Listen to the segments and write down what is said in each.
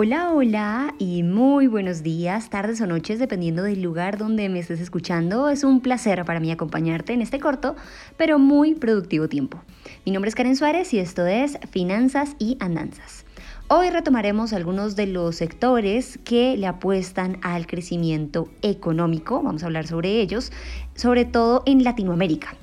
Hola, hola y muy buenos días, tardes o noches, dependiendo del lugar donde me estés escuchando. Es un placer para mí acompañarte en este corto, pero muy productivo tiempo. Mi nombre es Karen Suárez y esto es Finanzas y Andanzas. Hoy retomaremos algunos de los sectores que le apuestan al crecimiento económico, vamos a hablar sobre ellos, sobre todo en Latinoamérica.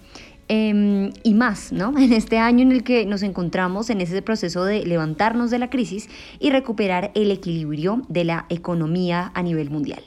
Em, y más, ¿no? En este año en el que nos encontramos en ese proceso de levantarnos de la crisis y recuperar el equilibrio de la economía a nivel mundial.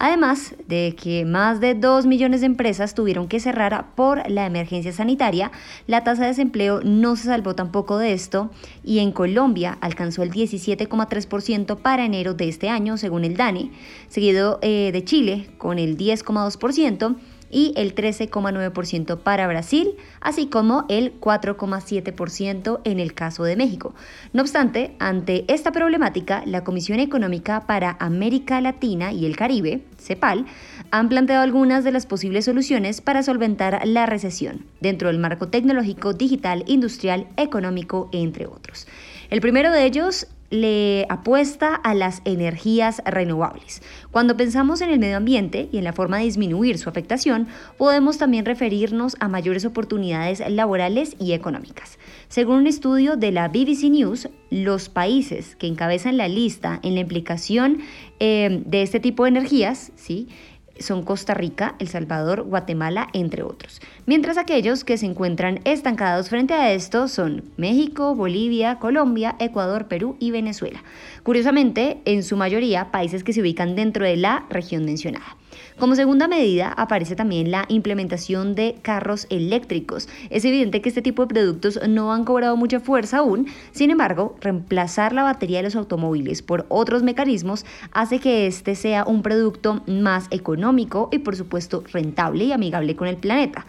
Además de que más de 2 millones de empresas tuvieron que cerrar por la emergencia sanitaria, la tasa de desempleo no se salvó tampoco de esto y en Colombia alcanzó el 17,3% para enero de este año, según el DANE, seguido eh, de Chile con el 10,2% y el 13,9% para Brasil, así como el 4,7% en el caso de México. No obstante, ante esta problemática, la Comisión Económica para América Latina y el Caribe, CEPAL, han planteado algunas de las posibles soluciones para solventar la recesión dentro del marco tecnológico, digital, industrial, económico, entre otros. El primero de ellos le apuesta a las energías renovables. Cuando pensamos en el medio ambiente y en la forma de disminuir su afectación, podemos también referirnos a mayores oportunidades laborales y económicas. Según un estudio de la BBC News, los países que encabezan la lista en la implicación eh, de este tipo de energías, ¿sí? Son Costa Rica, El Salvador, Guatemala, entre otros. Mientras aquellos que se encuentran estancados frente a esto son México, Bolivia, Colombia, Ecuador, Perú y Venezuela. Curiosamente, en su mayoría, países que se ubican dentro de la región mencionada. Como segunda medida aparece también la implementación de carros eléctricos. Es evidente que este tipo de productos no han cobrado mucha fuerza aún, sin embargo, reemplazar la batería de los automóviles por otros mecanismos hace que este sea un producto más económico y por supuesto rentable y amigable con el planeta.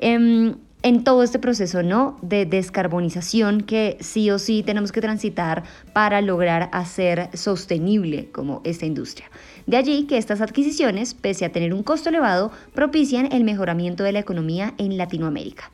Em, en todo este proceso ¿no? de descarbonización que sí o sí tenemos que transitar para lograr hacer sostenible como esta industria. De allí que estas adquisiciones, pese a tener un costo elevado, propician el mejoramiento de la economía en Latinoamérica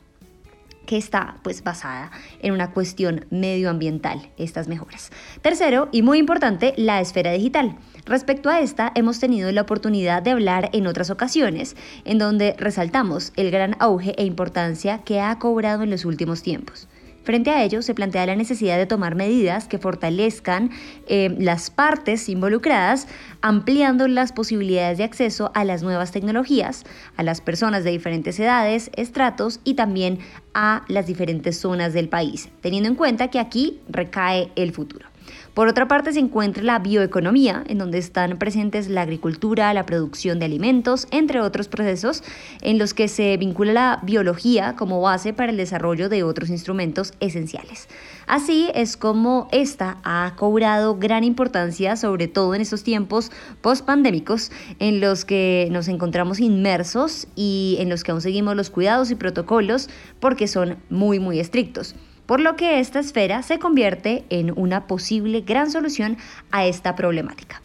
que está pues basada en una cuestión medioambiental, estas mejoras. Tercero, y muy importante, la esfera digital. Respecto a esta, hemos tenido la oportunidad de hablar en otras ocasiones, en donde resaltamos el gran auge e importancia que ha cobrado en los últimos tiempos. Frente a ello, se plantea la necesidad de tomar medidas que fortalezcan eh, las partes involucradas, ampliando las posibilidades de acceso a las nuevas tecnologías, a las personas de diferentes edades, estratos y también a las diferentes zonas del país, teniendo en cuenta que aquí recae el futuro. Por otra parte se encuentra la bioeconomía, en donde están presentes la agricultura, la producción de alimentos, entre otros procesos en los que se vincula la biología como base para el desarrollo de otros instrumentos esenciales. Así es como esta ha cobrado gran importancia, sobre todo en estos tiempos post-pandémicos, en los que nos encontramos inmersos y en los que aún seguimos los cuidados y protocolos porque son muy, muy estrictos por lo que esta esfera se convierte en una posible gran solución a esta problemática.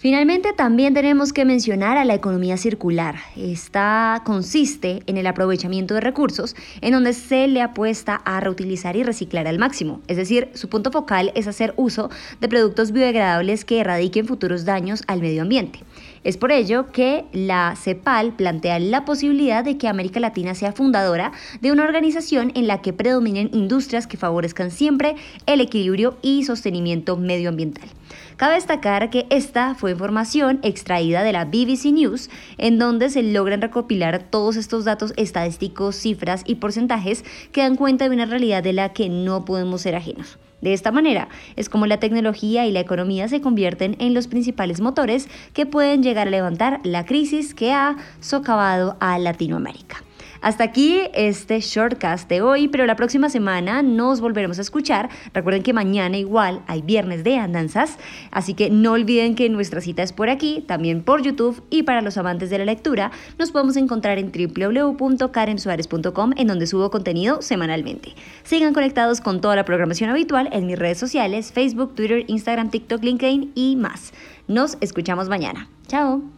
Finalmente, también tenemos que mencionar a la economía circular. Esta consiste en el aprovechamiento de recursos en donde se le apuesta a reutilizar y reciclar al máximo. Es decir, su punto focal es hacer uso de productos biodegradables que erradiquen futuros daños al medio ambiente. Es por ello que la CEPAL plantea la posibilidad de que América Latina sea fundadora de una organización en la que predominen industrias que favorezcan siempre el equilibrio y sostenimiento medioambiental. Cabe destacar que esta fue información extraída de la BBC News, en donde se logran recopilar todos estos datos estadísticos, cifras y porcentajes que dan cuenta de una realidad de la que no podemos ser ajenos. De esta manera es como la tecnología y la economía se convierten en los principales motores que pueden llegar a levantar la crisis que ha socavado a Latinoamérica. Hasta aquí este shortcast de hoy, pero la próxima semana nos volveremos a escuchar. Recuerden que mañana igual hay viernes de andanzas, así que no olviden que nuestra cita es por aquí, también por YouTube y para los amantes de la lectura nos podemos encontrar en www.karensuarez.com en donde subo contenido semanalmente. Sigan conectados con toda la programación habitual en mis redes sociales, Facebook, Twitter, Instagram, TikTok, LinkedIn y más. Nos escuchamos mañana. Chao.